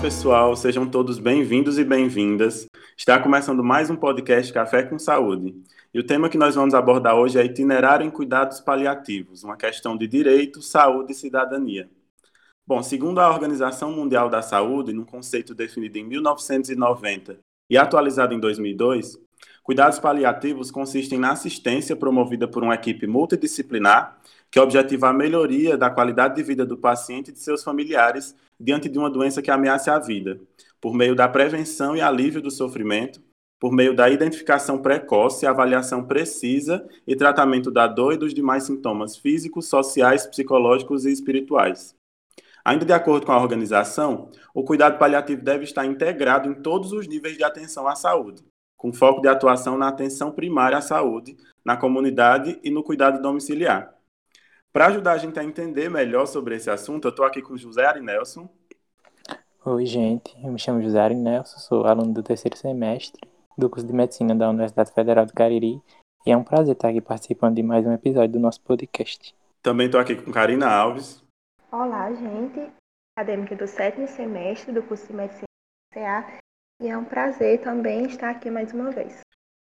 pessoal, sejam todos bem-vindos e bem-vindas. Está começando mais um podcast Café com Saúde. E o tema que nós vamos abordar hoje é itinerário em cuidados paliativos, uma questão de direito, saúde e cidadania. Bom, segundo a Organização Mundial da Saúde, num conceito definido em 1990 e atualizado em 2002, cuidados paliativos consistem na assistência promovida por uma equipe multidisciplinar que objetiva a melhoria da qualidade de vida do paciente e de seus familiares diante de uma doença que ameace a vida, por meio da prevenção e alívio do sofrimento, por meio da identificação precoce, avaliação precisa e tratamento da dor e dos demais sintomas físicos, sociais, psicológicos e espirituais. Ainda de acordo com a organização, o cuidado paliativo deve estar integrado em todos os níveis de atenção à saúde, com foco de atuação na atenção primária à saúde, na comunidade e no cuidado domiciliar. Para ajudar a gente a entender melhor sobre esse assunto, eu estou aqui com José Ari Nelson. Oi, gente. Eu me chamo José Ari Nelson, sou aluno do terceiro semestre do curso de Medicina da Universidade Federal do Cariri e é um prazer estar aqui participando de mais um episódio do nosso podcast. Também estou aqui com Karina Alves. Olá, gente. Acadêmica do sétimo semestre do curso de Medicina do CA e é um prazer também estar aqui mais uma vez.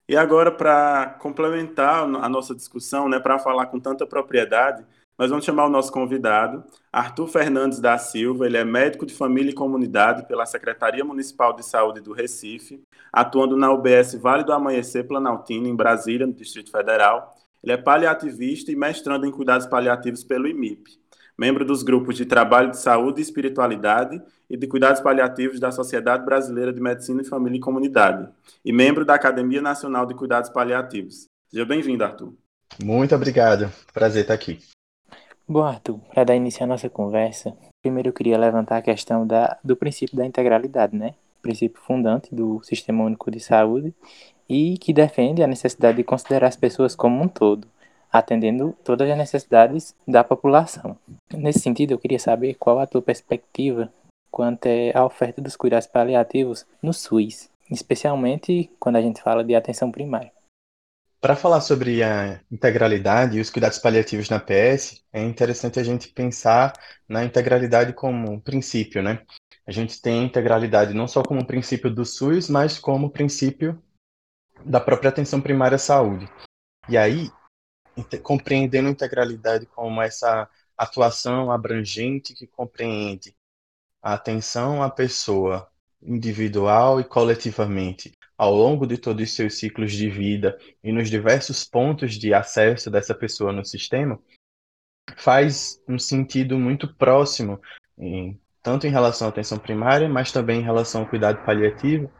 E agora, para complementar a nossa discussão, né, para falar com tanta propriedade, nós vamos chamar o nosso convidado, Arthur Fernandes da Silva. Ele é médico de família e comunidade pela Secretaria Municipal de Saúde do Recife, atuando na UBS Vale do Amanhecer Planaltina, em Brasília, no Distrito Federal. Ele é paliativista e mestrando em cuidados paliativos pelo IMIP membro dos grupos de trabalho de saúde e espiritualidade e de cuidados paliativos da Sociedade Brasileira de Medicina e Família e Comunidade, e membro da Academia Nacional de Cuidados Paliativos. Seja bem-vindo, Arthur. Muito obrigado. Prazer estar aqui. Bom, Arthur, para dar início à nossa conversa, primeiro eu queria levantar a questão da, do princípio da integralidade, né? princípio fundante do Sistema Único de Saúde e que defende a necessidade de considerar as pessoas como um todo, atendendo todas as necessidades da população. Nesse sentido, eu queria saber qual a tua perspectiva quanto à oferta dos cuidados paliativos no SUS, especialmente quando a gente fala de atenção primária. Para falar sobre a integralidade e os cuidados paliativos na PS, é interessante a gente pensar na integralidade como um princípio, né? A gente tem a integralidade não só como um princípio do SUS, mas como princípio da própria atenção primária à saúde. E aí, compreendendo integralidade como essa atuação abrangente que compreende a atenção à pessoa individual e coletivamente ao longo de todos os seus ciclos de vida e nos diversos pontos de acesso dessa pessoa no sistema, faz um sentido muito próximo, em, tanto em relação à atenção primária, mas também em relação ao cuidado paliativo,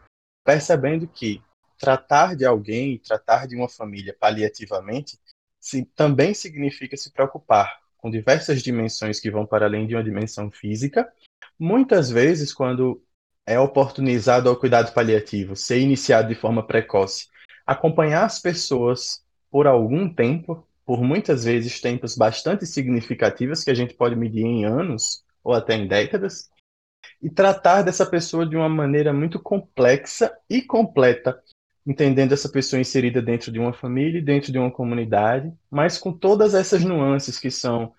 percebendo que tratar de alguém, tratar de uma família paliativamente, se, também significa se preocupar com diversas dimensões que vão para além de uma dimensão física. Muitas vezes, quando é oportunizado ao cuidado paliativo ser iniciado de forma precoce, acompanhar as pessoas por algum tempo, por muitas vezes tempos bastante significativos, que a gente pode medir em anos ou até em décadas, e tratar dessa pessoa de uma maneira muito complexa e completa, entendendo essa pessoa inserida dentro de uma família, dentro de uma comunidade, mas com todas essas nuances que são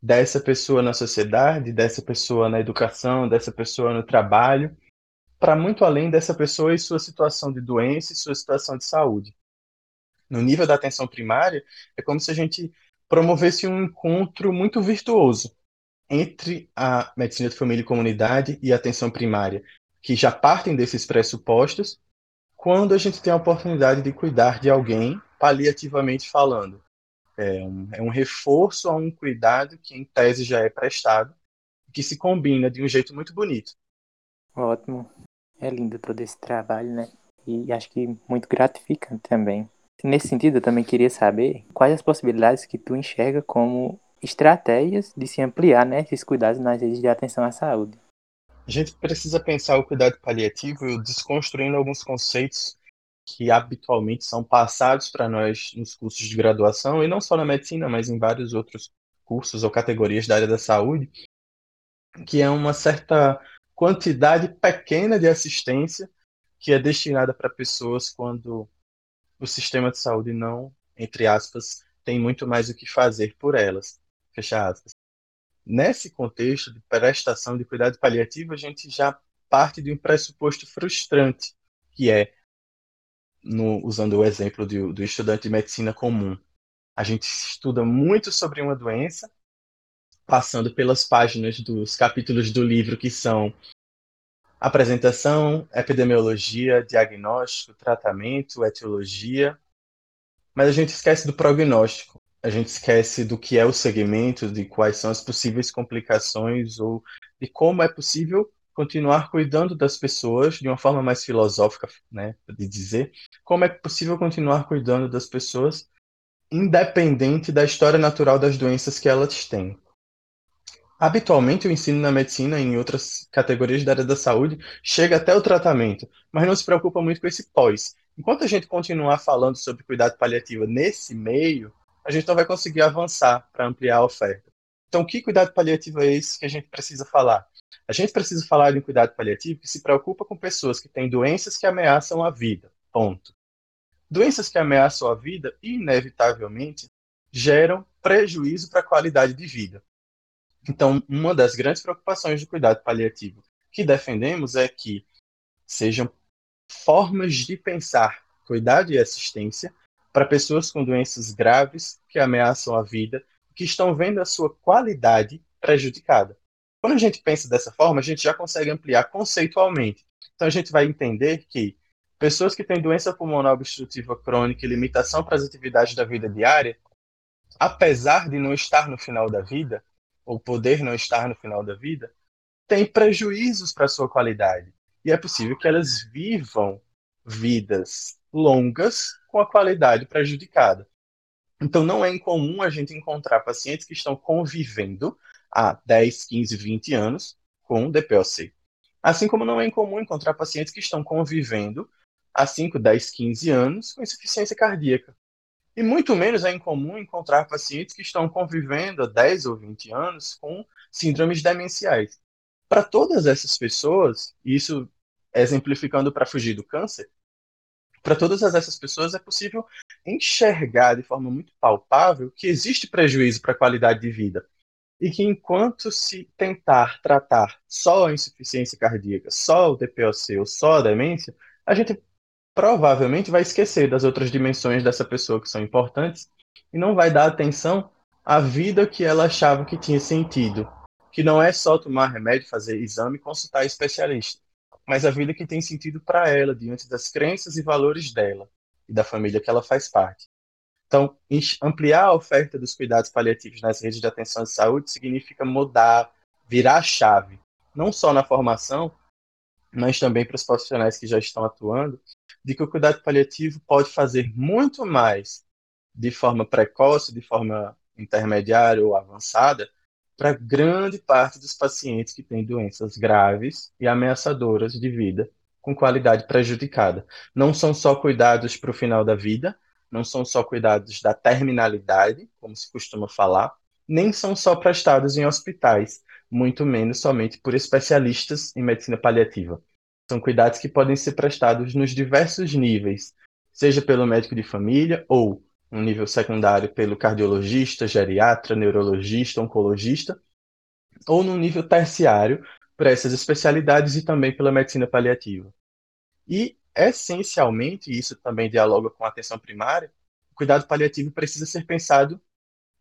dessa pessoa na sociedade, dessa pessoa na educação, dessa pessoa no trabalho, para muito além dessa pessoa e sua situação de doença e sua situação de saúde. No nível da atenção primária, é como se a gente promovesse um encontro muito virtuoso entre a medicina de família e comunidade e a atenção primária, que já partem desses pressupostos quando a gente tem a oportunidade de cuidar de alguém, paliativamente falando. É um, é um reforço a um cuidado que, em tese, já é prestado, que se combina de um jeito muito bonito. Ótimo. É lindo todo esse trabalho, né? E acho que muito gratificante também. Nesse sentido, eu também queria saber quais as possibilidades que tu enxerga como estratégias de se ampliar né, esses cuidados nas redes de atenção à saúde. A gente precisa pensar o cuidado paliativo desconstruindo alguns conceitos que habitualmente são passados para nós nos cursos de graduação, e não só na medicina, mas em vários outros cursos ou categorias da área da saúde, que é uma certa quantidade pequena de assistência que é destinada para pessoas quando o sistema de saúde não, entre aspas, tem muito mais o que fazer por elas. Fecha aspas. Nesse contexto de prestação de cuidado paliativo, a gente já parte de um pressuposto frustrante, que é, no, usando o exemplo do, do estudante de medicina comum, a gente estuda muito sobre uma doença, passando pelas páginas dos capítulos do livro que são apresentação, epidemiologia, diagnóstico, tratamento, etiologia, mas a gente esquece do prognóstico. A gente esquece do que é o segmento, de quais são as possíveis complicações ou de como é possível continuar cuidando das pessoas de uma forma mais filosófica, né, de dizer, como é possível continuar cuidando das pessoas independente da história natural das doenças que elas têm. Habitualmente, o ensino na medicina e em outras categorias da área da saúde chega até o tratamento, mas não se preocupa muito com esse pós. Enquanto a gente continuar falando sobre cuidado paliativo nesse meio, a gente não vai conseguir avançar para ampliar a oferta. Então, que cuidado paliativo é esse que a gente precisa falar? A gente precisa falar de um cuidado paliativo que se preocupa com pessoas que têm doenças que ameaçam a vida. Ponto. Doenças que ameaçam a vida, inevitavelmente, geram prejuízo para a qualidade de vida. Então, uma das grandes preocupações do cuidado paliativo que defendemos é que sejam formas de pensar cuidado e assistência para pessoas com doenças graves que ameaçam a vida, que estão vendo a sua qualidade prejudicada. Quando a gente pensa dessa forma, a gente já consegue ampliar conceitualmente. Então a gente vai entender que pessoas que têm doença pulmonar obstrutiva crônica e limitação para as atividades da vida diária, apesar de não estar no final da vida, ou poder não estar no final da vida, têm prejuízos para a sua qualidade. E é possível que elas vivam vidas longas com a qualidade prejudicada. Então, não é incomum a gente encontrar pacientes que estão convivendo há 10, 15, 20 anos com DPOC. Assim como não é incomum encontrar pacientes que estão convivendo há 5, 10, 15 anos com insuficiência cardíaca. E muito menos é incomum encontrar pacientes que estão convivendo há 10 ou 20 anos com síndromes demenciais. Para todas essas pessoas, isso exemplificando para fugir do câncer, para todas essas pessoas é possível enxergar de forma muito palpável que existe prejuízo para a qualidade de vida. E que enquanto se tentar tratar só a insuficiência cardíaca, só o DPOC ou só a demência, a gente provavelmente vai esquecer das outras dimensões dessa pessoa que são importantes e não vai dar atenção à vida que ela achava que tinha sentido. Que não é só tomar remédio, fazer exame consultar especialista mas a vida que tem sentido para ela, diante das crenças e valores dela e da família que ela faz parte. Então, ampliar a oferta dos cuidados paliativos nas redes de atenção de saúde significa mudar, virar a chave, não só na formação, mas também para os profissionais que já estão atuando, de que o cuidado paliativo pode fazer muito mais de forma precoce, de forma intermediária ou avançada, para grande parte dos pacientes que têm doenças graves e ameaçadoras de vida com qualidade prejudicada. Não são só cuidados para o final da vida, não são só cuidados da terminalidade, como se costuma falar, nem são só prestados em hospitais, muito menos somente por especialistas em medicina paliativa. São cuidados que podem ser prestados nos diversos níveis, seja pelo médico de família ou um nível secundário pelo cardiologista, geriatra, neurologista, oncologista, ou no nível terciário para essas especialidades e também pela medicina paliativa. E, essencialmente, isso também dialoga com a atenção primária, o cuidado paliativo precisa ser pensado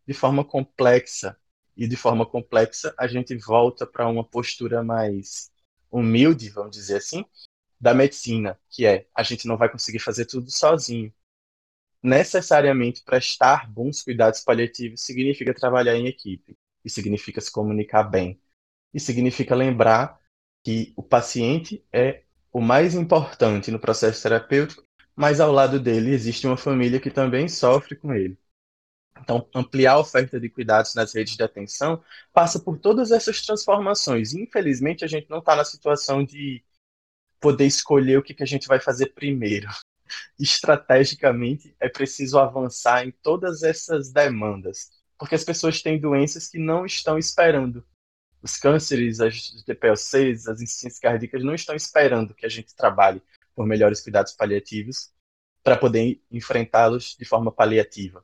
de forma complexa. E de forma complexa, a gente volta para uma postura mais humilde, vamos dizer assim, da medicina, que é a gente não vai conseguir fazer tudo sozinho necessariamente prestar bons cuidados paliativos significa trabalhar em equipe, e significa se comunicar bem, e significa lembrar que o paciente é o mais importante no processo terapêutico, mas ao lado dele existe uma família que também sofre com ele. Então, ampliar a oferta de cuidados nas redes de atenção passa por todas essas transformações. Infelizmente, a gente não está na situação de poder escolher o que, que a gente vai fazer primeiro estrategicamente é preciso avançar em todas essas demandas, porque as pessoas têm doenças que não estão esperando. Os cânceres, as DPLCs, as insuficiências cardíacas não estão esperando que a gente trabalhe por melhores cuidados paliativos para poder enfrentá-los de forma paliativa.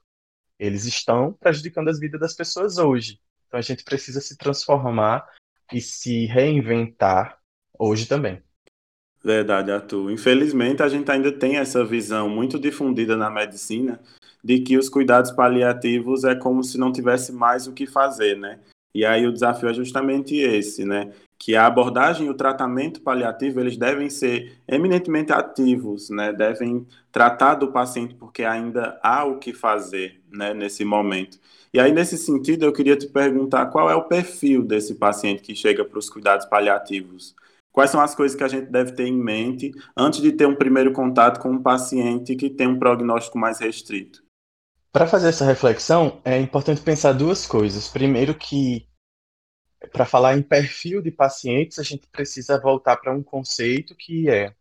Eles estão prejudicando as vidas das pessoas hoje. Então a gente precisa se transformar e se reinventar hoje também. Verdade, Arthur. Infelizmente, a gente ainda tem essa visão muito difundida na medicina de que os cuidados paliativos é como se não tivesse mais o que fazer, né? E aí o desafio é justamente esse, né? Que a abordagem e o tratamento paliativo, eles devem ser eminentemente ativos, né? Devem tratar do paciente porque ainda há o que fazer, né, nesse momento. E aí, nesse sentido, eu queria te perguntar qual é o perfil desse paciente que chega para os cuidados paliativos. Quais são as coisas que a gente deve ter em mente antes de ter um primeiro contato com um paciente que tem um prognóstico mais restrito? Para fazer essa reflexão, é importante pensar duas coisas. Primeiro, que para falar em perfil de pacientes, a gente precisa voltar para um conceito que é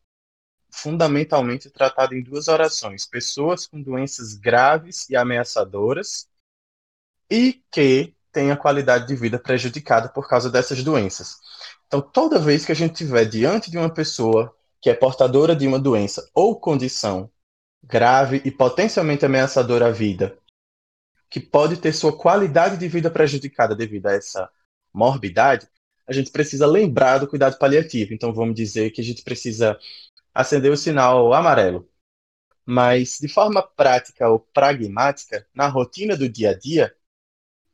fundamentalmente tratado em duas orações: pessoas com doenças graves e ameaçadoras e que têm a qualidade de vida prejudicada por causa dessas doenças. Então, toda vez que a gente estiver diante de uma pessoa que é portadora de uma doença ou condição grave e potencialmente ameaçadora à vida, que pode ter sua qualidade de vida prejudicada devido a essa morbidade, a gente precisa lembrar do cuidado paliativo. Então, vamos dizer que a gente precisa acender o sinal amarelo. Mas, de forma prática ou pragmática, na rotina do dia a dia,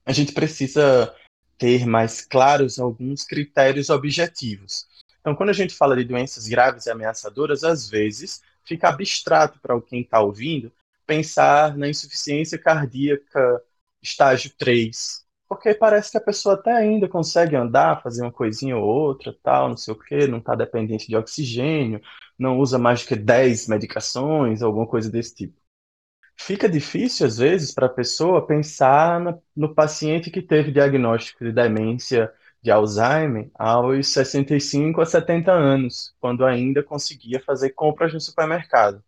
a gente precisa ter mais claros alguns critérios objetivos. Então, quando a gente fala de doenças graves e ameaçadoras, às vezes fica abstrato para quem está ouvindo pensar na insuficiência cardíaca estágio 3, porque parece que a pessoa até ainda consegue andar, fazer uma coisinha ou outra, tal, não sei o quê, não está dependente de oxigênio, não usa mais do que 10 medicações, alguma coisa desse tipo fica difícil, às vezes, para a pessoa pensar no, paciente que teve diagnóstico de demência de Alzheimer aos 65 a 70 anos, quando ainda conseguia fazer compras no supermercado.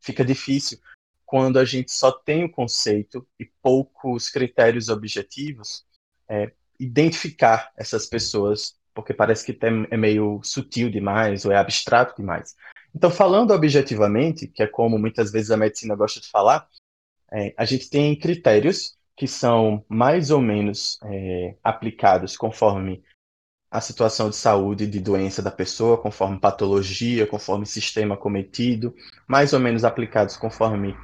Fica difícil quando a gente só tem o conceito e poucos critérios objetivos, é, identificar essas pessoas, porque parece que é meio sutil demais ou é abstrato demais. Então, falando objetivamente, que é como muitas vezes a medicina gosta de falar, é, a gente tem critérios que são mais ou menos é, aplicados conforme a situação de saúde de doença da pessoa, conforme patologia, conforme sistema cometido, mais ou menos aplicados conforme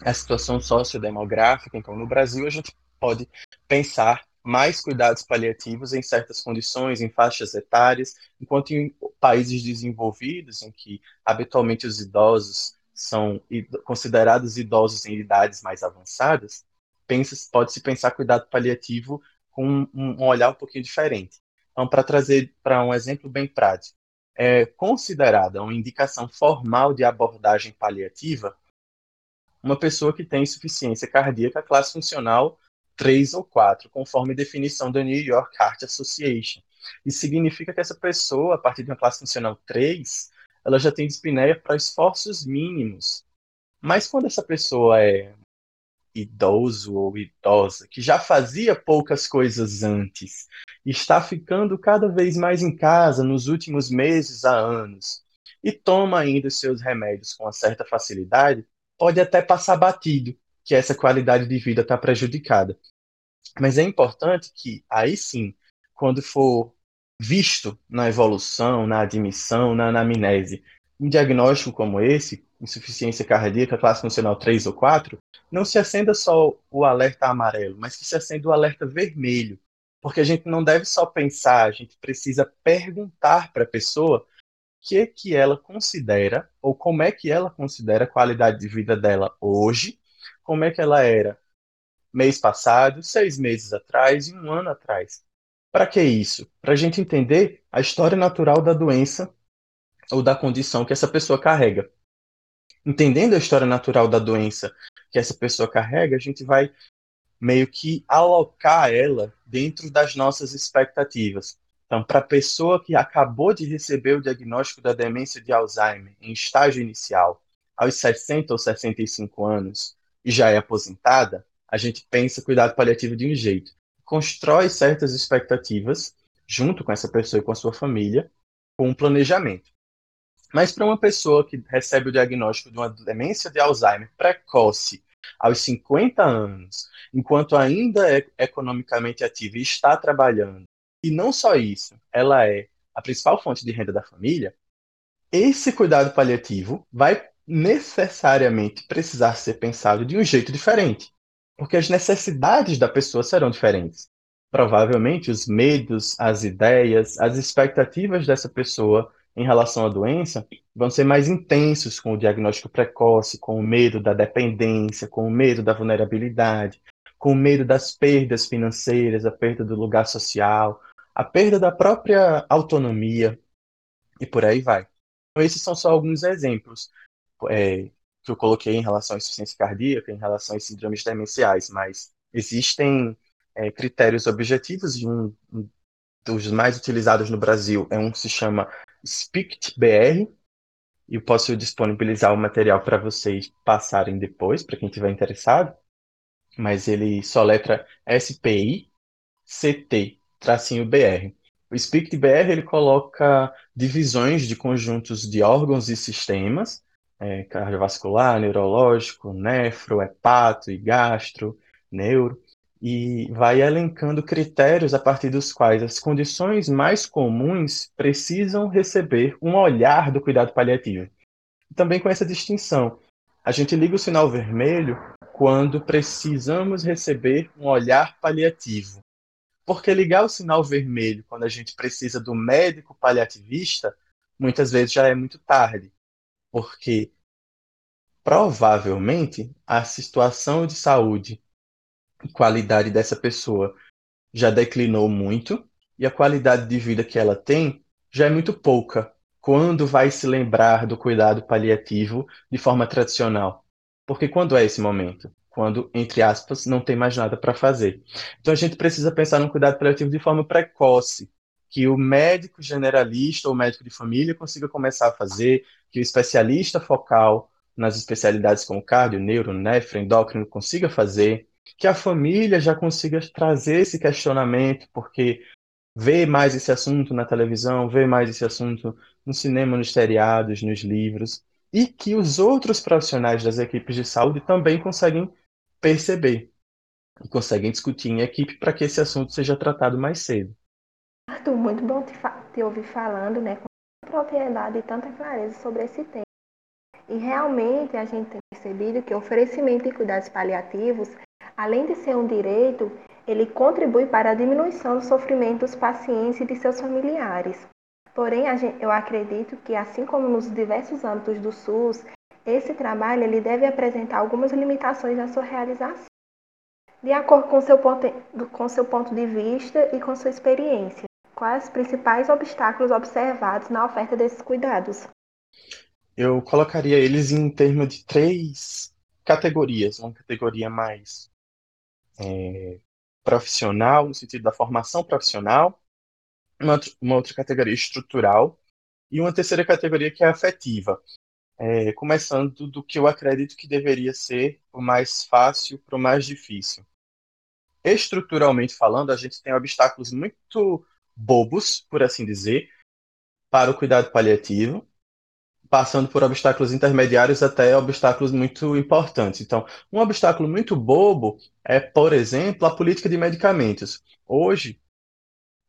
a situação sociodemográfica. Então, no Brasil, a gente pode pensar mais cuidados paliativos em certas condições, em faixas etárias, enquanto em países desenvolvidos, em que habitualmente os idosos são considerados idosos em idades mais avançadas, pode-se pensar cuidado paliativo com um, olhar um pouquinho diferente. Então, para trazer para um exemplo bem prático, é considerada uma indicação formal de abordagem paliativa uma pessoa que tem insuficiência cardíaca classe funcional três ou quatro, conforme definição da New York Heart Association. Isso significa que essa pessoa, a partir de uma classe funcional 3, ela já tem dispneia para esforços mínimos. Mas quando essa pessoa é idoso ou idosa, que já fazia poucas coisas antes, está ficando cada vez mais em casa nos últimos meses a anos, e toma ainda os seus remédios com uma certa facilidade, pode até passar batido que essa qualidade de vida está prejudicada. Mas é importante que, aí sim, quando for visto na evolução, na admissão, na anamnese, um diagnóstico como esse, insuficiência cardíaca, classe funcional 3 ou 4, não se acenda só o alerta amarelo, mas que se acenda o alerta vermelho. Porque a gente não deve só pensar, a gente precisa perguntar para a pessoa o que, que ela considera, ou como é que ela considera a qualidade de vida dela hoje como é que ela era mês passado, seis meses atrás e um ano atrás. Para que isso? Para a gente entender a história natural da doença ou da condição que essa pessoa carrega. Entendendo a história natural da doença que essa pessoa carrega, a gente vai meio que alocar ela dentro das nossas expectativas. Então, para a pessoa que acabou de receber o diagnóstico da demência de Alzheimer em estágio inicial, aos 60 ou 65 anos, e já é aposentada, a gente pensa cuidado paliativo de um jeito. Constrói certas expectativas junto com essa pessoa e com a sua família, com um planejamento. Mas para uma pessoa que recebe o diagnóstico de uma demência de Alzheimer precoce aos 50 anos, enquanto ainda é economicamente ativa e está trabalhando, e não só isso, ela é a principal fonte de renda da família, esse cuidado paliativo vai necessariamente precisar ser pensado de um jeito diferente, porque as necessidades da pessoa serão diferentes. Provavelmente os medos, as ideias, as expectativas dessa pessoa em relação à doença vão ser mais intensos com o diagnóstico precoce, com o medo da dependência, com o medo da vulnerabilidade, com o medo das perdas financeiras, a perda do lugar social, a perda da própria autonomia e por aí vai. Então, esses são só alguns exemplos é, que eu coloquei em relação à insuficiência cardíaca, em relação às síndromes demenciais, mas existem é, critérios objetivos e um, um, dos mais utilizados no Brasil é um que se chama SPICT-BR, e eu posso disponibilizar o material para vocês passarem depois, para quem estiver interessado, mas ele soletra SPI-CT-BR. O SPICT-BR ele coloca divisões de conjuntos de órgãos e sistemas, é, cardiovascular, neurológico, nefro, hepato e gastro, neuro, e vai elencando critérios a partir dos quais as condições mais comuns precisam receber um olhar do cuidado paliativo. Também com essa distinção, a gente liga o sinal vermelho quando precisamos receber um olhar paliativo. Porque ligar o sinal vermelho quando a gente precisa do médico paliativista, muitas vezes já é muito tarde. Porque provavelmente a situação de saúde qualidade dessa pessoa já declinou muito e a qualidade de vida que ela tem já é muito pouca. Quando vai se lembrar do cuidado paliativo de forma tradicional? Porque quando é esse momento? Quando, entre aspas, não tem mais nada para fazer. Então a gente precisa pensar no cuidado paliativo de forma precoce, que o médico generalista ou médico de família consiga começar a fazer, que o especialista focal nas especialidades como cardio, neuro, nefro, endócrino consiga fazer, que a família já consiga trazer esse questionamento, porque vê mais esse assunto na televisão, vê mais esse assunto no cinema, nos seriados, nos livros, e que os outros profissionais das equipes de saúde também conseguem perceber e conseguem discutir em equipe para que esse assunto seja tratado mais cedo. Arthur, muito bom te, te ouvir falando, né, com propriedade e tanta clareza sobre esse tema. E realmente a gente tem percebido que o oferecimento de cuidados paliativos Além de ser um direito, ele contribui para a diminuição do sofrimento dos pacientes e de seus familiares. Porém, eu acredito que, assim como nos diversos âmbitos do SUS, esse trabalho ele deve apresentar algumas limitações na sua realização, de acordo com seu ponto, com seu ponto de vista e com sua experiência. Quais os principais obstáculos observados na oferta desses cuidados? Eu colocaria eles em termos de três categorias. Uma categoria mais é, profissional, no sentido da formação profissional, uma, uma, outra categoria estrutural e uma terceira categoria que é afetiva. É, começando do que eu acredito que deveria ser o mais fácil para o mais difícil. Estruturalmente falando, a gente tem obstáculos muito bobos, por assim dizer, para o cuidado paliativo, passando por obstáculos intermediários até obstáculos muito importantes. Então, um obstáculo muito bobo é, por exemplo, a política de medicamentos. Hoje,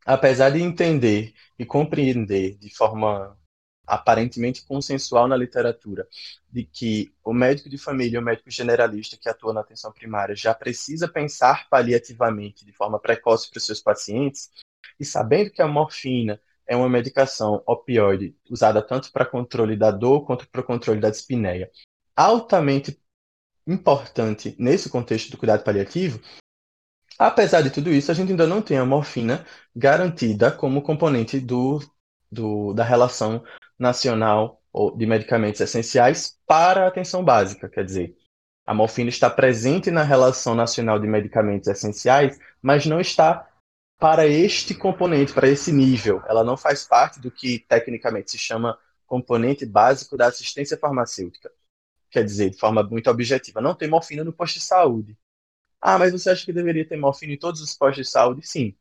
apesar de entender e compreender de forma aparentemente consensual na literatura de que o médico de família, o médico generalista que atua na atenção primária já precisa pensar paliativamente de forma precoce para os seus pacientes, e sabendo que a morfina é uma medicação opioide usada tanto para controle da dor quanto para controle da dispneia. Altamente importante nesse contexto do cuidado paliativo, apesar de tudo isso, a gente ainda não tem a morfina garantida como componente do, do, da relação nacional de medicamentos essenciais para a atenção básica. Quer dizer, a morfina está presente na relação nacional de medicamentos essenciais, mas não está para este componente, para esse nível. Ela não faz parte do que tecnicamente se chama componente básico da assistência farmacêutica. Quer dizer, de forma muito objetiva, não tem morfina no posto de saúde. Ah, mas você acha que deveria ter morfina em todos os postos de saúde? Sim.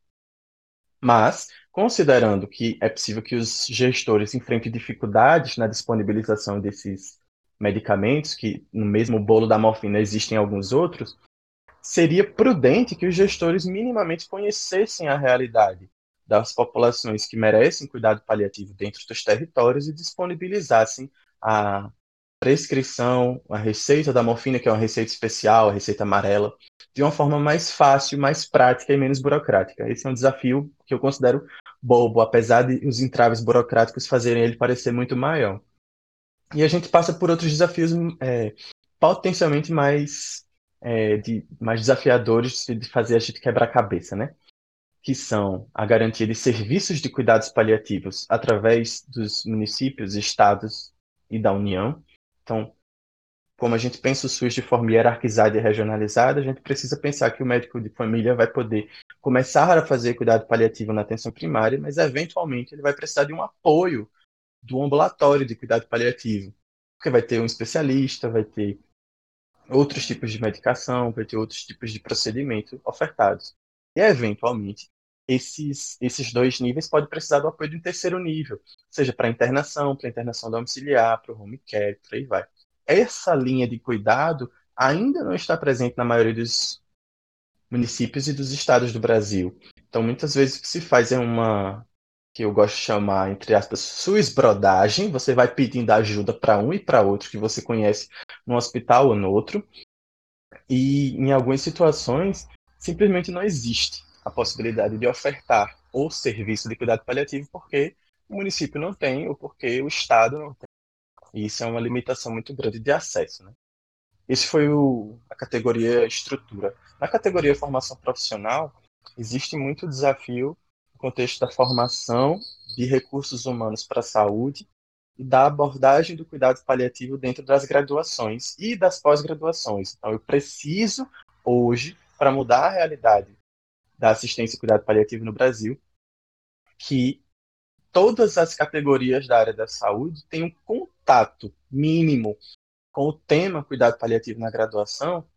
Mas, considerando que é possível que os gestores enfrentem dificuldades na disponibilização desses medicamentos, que no mesmo bolo da morfina existem alguns outros, seria prudente que os gestores minimamente conhecessem a realidade das populações que merecem cuidado paliativo dentro dos territórios e disponibilizassem a prescrição, a receita da morfina, que é uma receita especial, a receita amarela, de uma forma mais fácil, mais prática e menos burocrática. Esse é um desafio que eu considero bobo, apesar de os entraves burocráticos fazerem ele parecer muito maior. E a gente passa por outros desafios é, potencialmente mais, é, de, mais desafiadores de fazer a gente quebrar a cabeça, né? Que são a garantia de serviços de cuidados paliativos através dos municípios, estados e da União. Então, como a gente pensa o SUS de forma hierarquizada e regionalizada, a gente precisa pensar que o médico de família vai poder começar a fazer cuidado paliativo na atenção primária, mas eventualmente ele vai precisar de um apoio do ambulatório de cuidado paliativo, porque vai ter um especialista, vai ter outros tipos de medicação, vai ter outros tipos de procedimento ofertados. E eventualmente esses, esses dois níveis podem precisar do apoio de um terceiro nível, seja para internação, para internação domiciliar, para o home care, por aí vai essa linha de cuidado ainda não está presente na maioria dos municípios e dos estados do Brasil. Então, muitas vezes o que se faz é uma que eu gosto de chamar, entre aspas, suisbrodagem. Você vai pedindo ajuda para um e para outro que você conhece num hospital ou no outro. E em algumas situações, simplesmente não existe a possibilidade de ofertar o serviço de cuidado paliativo porque o município não tem ou porque o Estado não tem. E isso é uma limitação muito grande de acesso. Né? Esse foi o, a categoria estrutura. Na categoria formação profissional, existe muito desafio no contexto da formação de recursos humanos para a saúde e da abordagem do cuidado paliativo dentro das graduações e das pós-graduações. Então, eu preciso, hoje, para mudar a realidade da assistência e cuidado paliativo no Brasil, que todas as categorias da área da saúde tenham contato mínimo com o tema cuidado paliativo na graduação,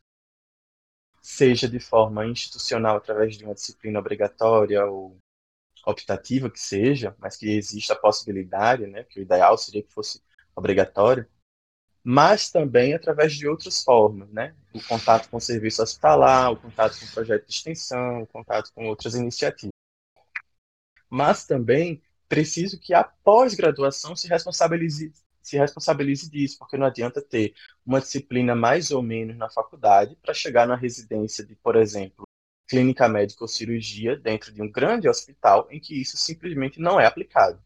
seja de forma institucional através de uma disciplina obrigatória ou optativa que seja, mas que exista a possibilidade, né, que o ideal seria que fosse obrigatório, mas também através de outras formas, né, o contato com o serviço hospitalar, o contato com o projeto de extensão, o contato com outras iniciativas. Mas também preciso que a pós-graduação se responsabilize se responsabilize disso, porque não adianta ter uma disciplina mais ou menos na faculdade para chegar na residência de, por exemplo, clínica médica ou cirurgia dentro de um grande hospital em que isso simplesmente não é aplicado.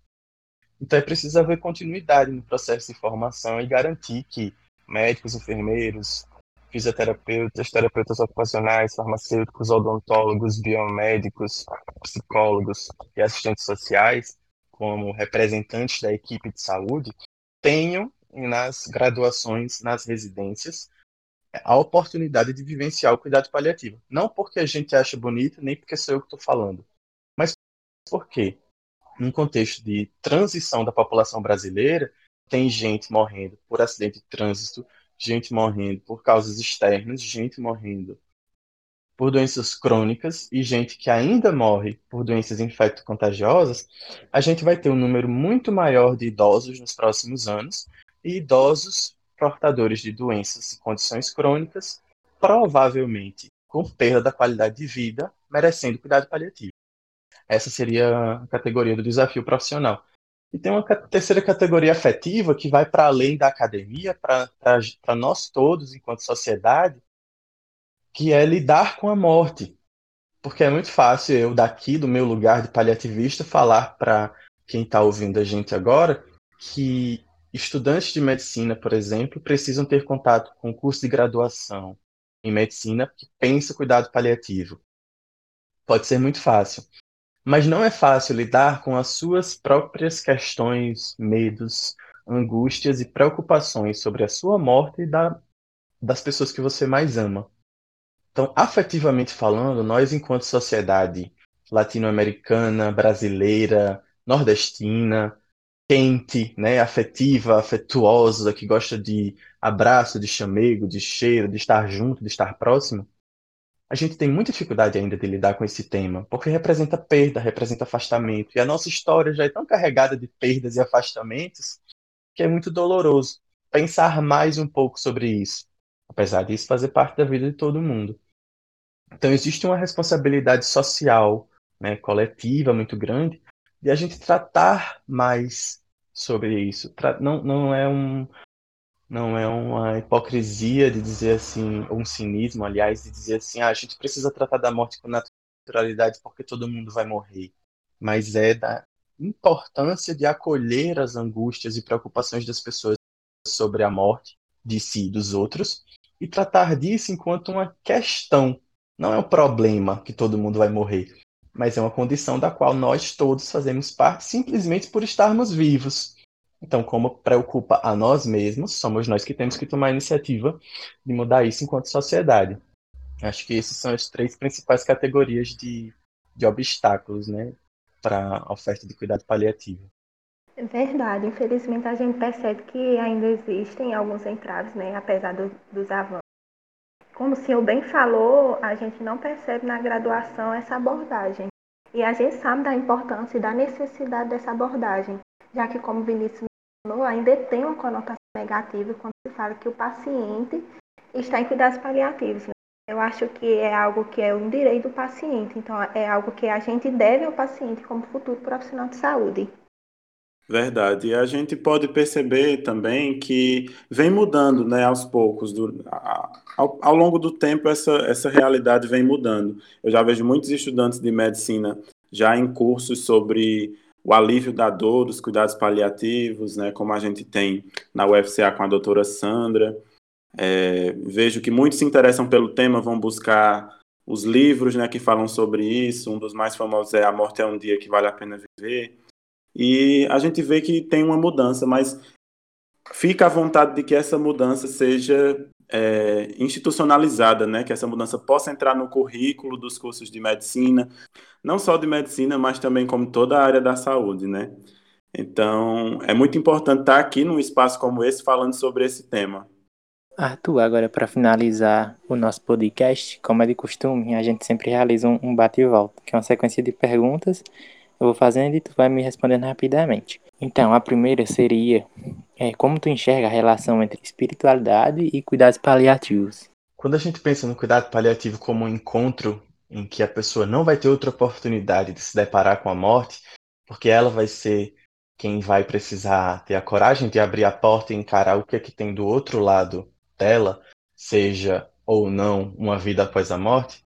Então é preciso haver continuidade no processo de formação e garantir que médicos, enfermeiros, fisioterapeutas, terapeutas ocupacionais, farmacêuticos, odontólogos, biomédicos, psicólogos e assistentes sociais, como representantes da equipe de saúde, tenham nas graduações, nas residências, a oportunidade de vivenciar o cuidado paliativo. Não porque a gente acha bonito, nem porque sou eu que estou falando, mas porque, num contexto de transição da população brasileira, tem gente morrendo por acidente de trânsito, gente morrendo por causas externas, gente morrendo por doenças crônicas e gente que ainda morre por doenças infecto-contagiosas, a gente vai ter um número muito maior de idosos nos próximos anos e idosos portadores de doenças e condições crônicas, provavelmente com perda da qualidade de vida, merecendo cuidado paliativo. Essa seria a categoria do desafio profissional. E tem uma terceira categoria afetiva que vai para além da academia, para nós todos, enquanto sociedade, que é lidar com a morte. Porque é muito fácil eu, daqui do meu lugar de paliativista, falar para quem está ouvindo a gente agora que estudantes de medicina, por exemplo, precisam ter contato com o curso de graduação em medicina que pensa cuidado paliativo. Pode ser muito fácil. Mas não é fácil lidar com as suas próprias questões, medos, angústias e preocupações sobre a sua morte e da, das pessoas que você mais ama. Então, afetivamente falando, nós, enquanto sociedade latino-americana, brasileira, nordestina, quente, né, afetiva, afetuosa, que gosta de abraço, de chamego, de cheiro, de estar junto, de estar próximo, a gente tem muita dificuldade ainda de lidar com esse tema, porque representa perda, representa afastamento. E a nossa história já é tão carregada de perdas e afastamentos que é muito doloroso pensar mais um pouco sobre isso apesar disso fazer parte da vida de todo mundo. Então existe uma responsabilidade social né, coletiva muito grande, de a gente tratar mais sobre isso. Não, não é um não é uma hipocrisia de dizer assim, ou um cinismo, aliás, de dizer assim, ah, a gente precisa tratar da morte com naturalidade porque todo mundo vai morrer. Mas é da importância de acolher as angústias e preocupações das pessoas sobre a morte de si e dos outros e tratar disso enquanto uma questão. Não é um problema que todo mundo vai morrer, mas é uma condição da qual nós todos fazemos parte simplesmente por estarmos vivos. Então, como preocupa a nós mesmos, somos nós que temos que tomar a iniciativa de mudar isso enquanto sociedade. Acho que essas são as três principais categorias de, de obstáculos né, para a oferta de cuidado paliativo. É verdade, infelizmente a gente percebe que ainda existem alguns entraves, né, apesar do, dos avanços. Como o senhor bem falou, a gente não percebe na graduação essa abordagem. E a gente sabe da importância e da necessidade dessa abordagem, já que, como Vinícius mencionou, ainda tem uma conotação negativa quando se fala que o paciente está em cuidados paliativos. Né? Eu acho que é algo que é um direito do paciente, então é algo que a gente deve ao paciente como futuro profissional de saúde. Verdade. E a gente pode perceber também que vem mudando, né, aos poucos. Do, a, ao, ao, longo do tempo, essa, essa realidade vem mudando. Eu já vejo muitos estudantes de medicina já em cursos sobre o alívio da dor, dos cuidados paliativos, né, como a gente tem na UFCA com a doutora Sandra. É, vejo que muitos se interessam pelo tema, vão buscar os livros né, que falam sobre isso. Um dos mais famosos é A Morte é um Dia que Vale a Pena Viver e a gente vê que tem uma mudança, mas fica à vontade de que essa mudança seja é, institucionalizada, né? que essa mudança possa entrar no currículo dos cursos de medicina, não só de medicina, mas também como toda a área da saúde. Né? Então, é muito importante estar aqui num espaço como esse falando sobre esse tema. Arthur, agora para finalizar o nosso podcast, como é de costume, a gente sempre realiza um bate e volta, que é uma sequência de perguntas eu vou fazendo e tu vai me respondendo rapidamente. Então, a primeira seria: é, como tu enxerga a relação entre espiritualidade e cuidados paliativos? Quando a gente pensa no cuidado paliativo como um encontro em que a pessoa não vai ter outra oportunidade de se deparar com a morte, porque ela vai ser quem vai precisar ter a coragem de abrir a porta e encarar o que é que tem do outro lado dela, seja ou não uma vida após a morte,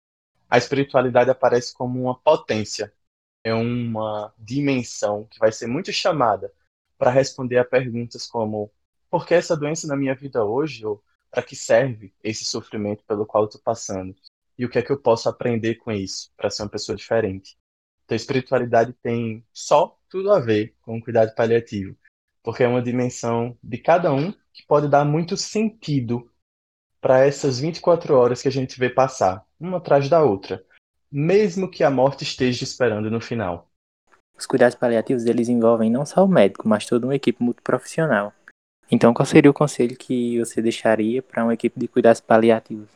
a espiritualidade aparece como uma potência é uma dimensão que vai ser muito chamada para responder a perguntas como: por que essa doença na minha vida hoje? Ou para que serve esse sofrimento pelo qual estou passando? E o que é que eu posso aprender com isso para ser uma pessoa diferente? Então, a espiritualidade tem só tudo a ver com o cuidado paliativo, porque é uma dimensão de cada um que pode dar muito sentido para essas 24 horas que a gente vê passar, uma atrás da outra mesmo que a morte esteja esperando no final. Os cuidados paliativos eles envolvem não só o médico, mas toda uma equipe multiprofissional. Então, qual seria o conselho que você deixaria para uma equipe de cuidados paliativos?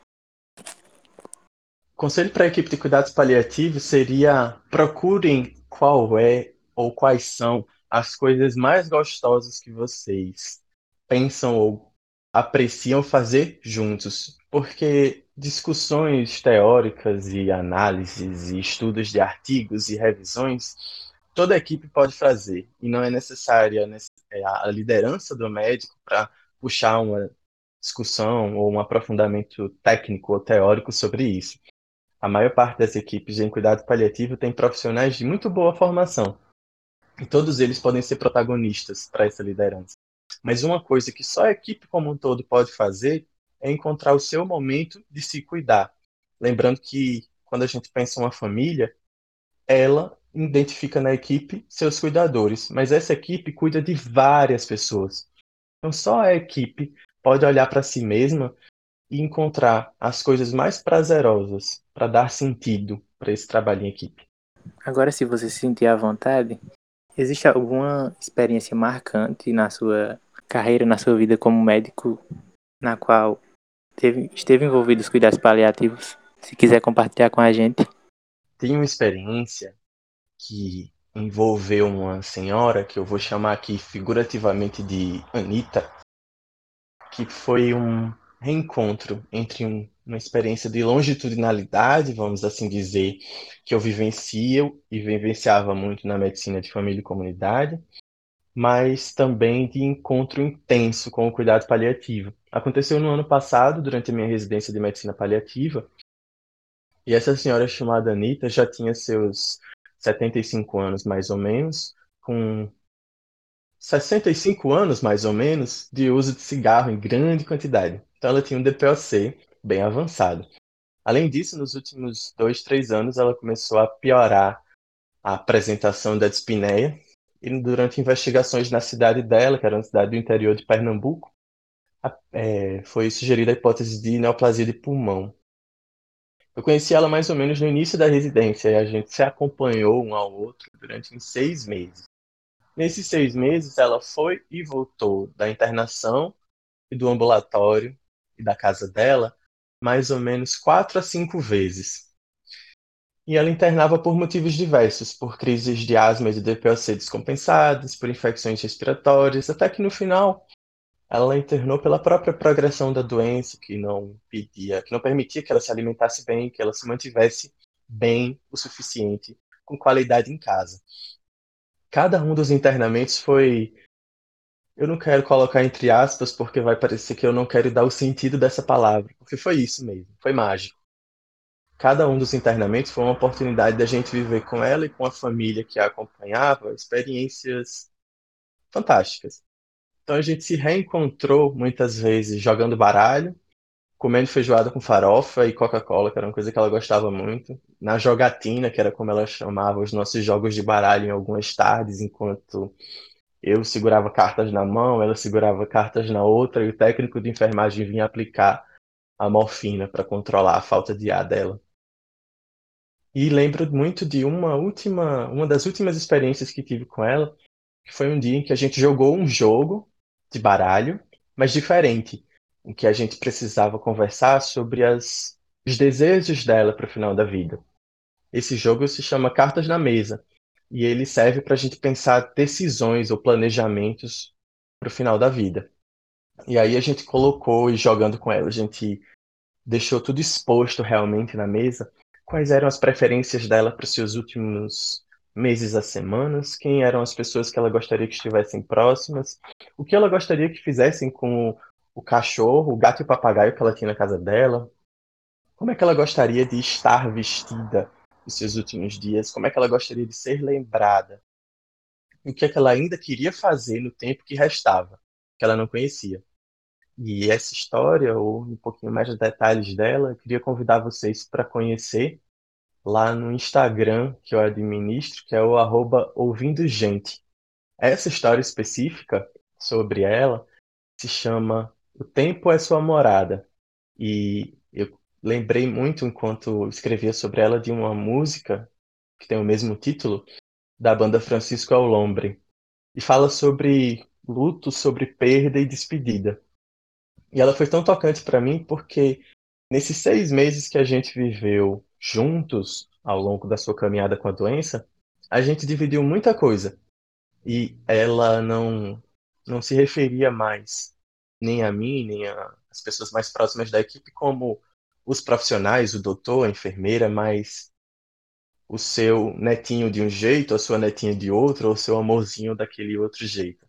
Conselho para a equipe de cuidados paliativos seria procurem qual é ou quais são as coisas mais gostosas que vocês pensam ou apreciam fazer juntos, porque discussões teóricas e análises e estudos de artigos e revisões toda equipe pode fazer e não é necessária é, a liderança do médico para puxar uma discussão ou um aprofundamento técnico ou teórico sobre isso. A maior parte das equipes em cuidado paliativo tem profissionais de muito boa formação e todos eles podem ser protagonistas para essa liderança. Mas uma coisa que só a equipe como um todo pode fazer é encontrar o seu momento de se cuidar. Lembrando que quando a gente pensa em uma família, ela identifica na equipe seus cuidadores, mas essa equipe cuida de várias pessoas. Então só a equipe pode olhar para si mesma e encontrar as coisas mais prazerosas para dar sentido para esse trabalho em equipe. Agora, se você se sentir à vontade, existe alguma experiência marcante na sua carreira, na sua vida como médico, na qual teve, esteve envolvido os cuidados paliativos? Se quiser compartilhar com a gente. Tem uma experiência que envolveu uma senhora, que eu vou chamar aqui figurativamente de Anita, que foi um reencontro entre um uma experiência de longitudinalidade, vamos assim dizer, que eu vivencio e vivenciava muito na medicina de família e comunidade, mas também de encontro intenso com o cuidado paliativo. Aconteceu no ano passado, durante a minha residência de medicina paliativa, e essa senhora chamada Anitta já tinha seus 75 anos mais ou menos, com 65 anos mais ou menos de uso de cigarro em grande quantidade. Então ela tinha um DPOC bem avançado. Além disso, nos últimos dois, três anos, ela começou a piorar a apresentação da dispneia durante investigações na cidade dela, que era uma cidade do interior de Pernambuco, é, foi sugerida a hipótese de neoplasia de pulmão. Eu conheci ela mais ou menos no início da residência e a gente se acompanhou um ao outro durante seis meses. Nesses seis meses, ela foi e voltou da internação e do ambulatório e da casa dela mais ou menos quatro a cinco vezes. E ela internava por motivos diversos, por crises de asma e de DPOC descompensadas, por infecções respiratórias, até que no final ela internou pela própria progressão da doença, que não pedia, que não permitia que ela se alimentasse bem, que ela se mantivesse bem o suficiente, com qualidade em casa. Cada um dos internamentos foi eu não quero colocar entre aspas porque vai parecer que eu não quero dar o sentido dessa palavra, porque foi isso mesmo, foi mágico. Cada um dos internamentos foi uma oportunidade da gente viver com ela e com a família que a acompanhava experiências fantásticas. Então a gente se reencontrou muitas vezes jogando baralho, comendo feijoada com farofa e Coca-Cola, que era uma coisa que ela gostava muito, na jogatina, que era como ela chamava os nossos jogos de baralho em algumas tardes, enquanto eu segurava cartas na mão, ela segurava cartas na outra e o técnico de enfermagem vinha aplicar a morfina para controlar a falta de ar dela. E lembro muito de uma última, uma das últimas experiências que tive com ela, que foi um dia em que a gente jogou um jogo de baralho, mas diferente, em que a gente precisava conversar sobre as, os desejos dela para o final da vida. Esse jogo se chama Cartas na Mesa e ele serve para a gente pensar decisões ou planejamentos para o final da vida. E aí a gente colocou e jogando com ela, a gente deixou tudo exposto realmente na mesa. Quais eram as preferências dela para os seus últimos meses a semanas, quem eram as pessoas que ela gostaria que estivessem próximas, o que ela gostaria que fizessem com o cachorro, o gato e o papagaio que ela tinha na casa dela, como é que ela gostaria de estar vestida nos seus últimos dias, como é que ela gostaria de ser lembrada, o que é que ela ainda queria fazer no tempo que restava, que ela não conhecia. E essa história, ou um pouquinho mais de detalhes dela, eu queria convidar vocês para conhecer lá no Instagram que eu administro, que é o arroba ouvindo gente. Essa história específica sobre ela se chama O Tempo é Sua Morada. E eu lembrei muito, enquanto escrevia sobre ela, de uma música que tem o mesmo título, da banda Francisco Alombre. E fala sobre luto, sobre perda e despedida. E ela foi tão tocante para mim porque nesses seis meses que a gente viveu juntos ao longo da sua caminhada com a doença, a gente dividiu muita coisa. E ela não, não se referia mais nem a mim, nem às pessoas mais próximas da equipe como os profissionais, o doutor, a enfermeira, mas o seu netinho de um jeito, a sua netinha de outro, ou o seu amorzinho daquele outro jeito.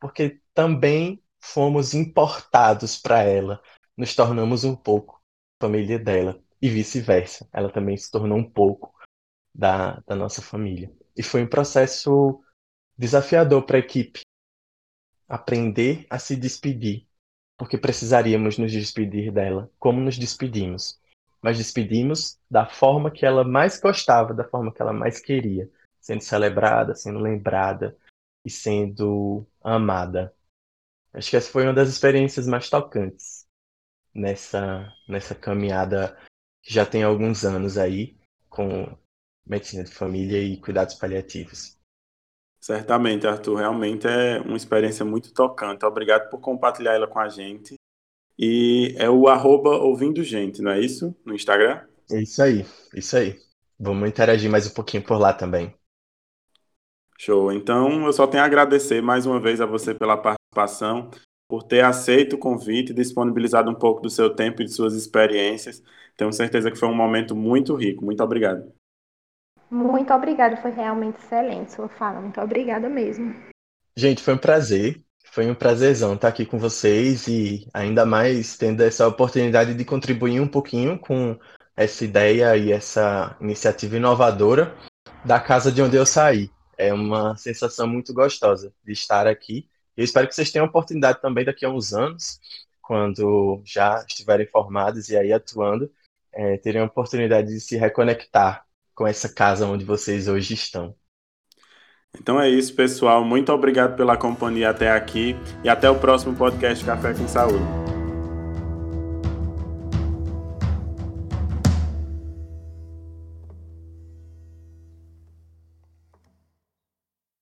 Porque também fomos importados para ela, nos tornamos um pouco família dela e vice-versa. Ela também se tornou um pouco da, da nossa família. E foi um processo desafiador para a equipe aprender a se despedir, porque precisaríamos nos despedir dela, como nos despedimos. Mas despedimos da forma que ela mais gostava, da forma que ela mais queria, sendo celebrada, sendo lembrada e sendo amada. Acho que essa foi uma das experiências mais tocantes nessa, nessa caminhada que já tem alguns anos aí com medicina de família e cuidados paliativos. Certamente, Arthur, realmente é uma experiência muito tocante. Obrigado por compartilhar ela com a gente. E é o arroba ouvindo gente, não é isso? No Instagram? É isso aí, isso aí. Vamos interagir mais um pouquinho por lá também. Show. Então, eu só tenho a agradecer mais uma vez a você pela participação. Por ter aceito o convite e disponibilizado um pouco do seu tempo e de suas experiências. Tenho certeza que foi um momento muito rico. Muito obrigado. Muito obrigada, foi realmente excelente sua fala. Muito obrigada mesmo. Gente, foi um prazer. Foi um prazerzão estar aqui com vocês e ainda mais tendo essa oportunidade de contribuir um pouquinho com essa ideia e essa iniciativa inovadora da casa de onde eu saí. É uma sensação muito gostosa de estar aqui. Eu espero que vocês tenham a oportunidade também daqui a uns anos, quando já estiverem formados e aí atuando, é, terem a oportunidade de se reconectar com essa casa onde vocês hoje estão. Então é isso, pessoal. Muito obrigado pela companhia até aqui e até o próximo podcast Café com Saúde.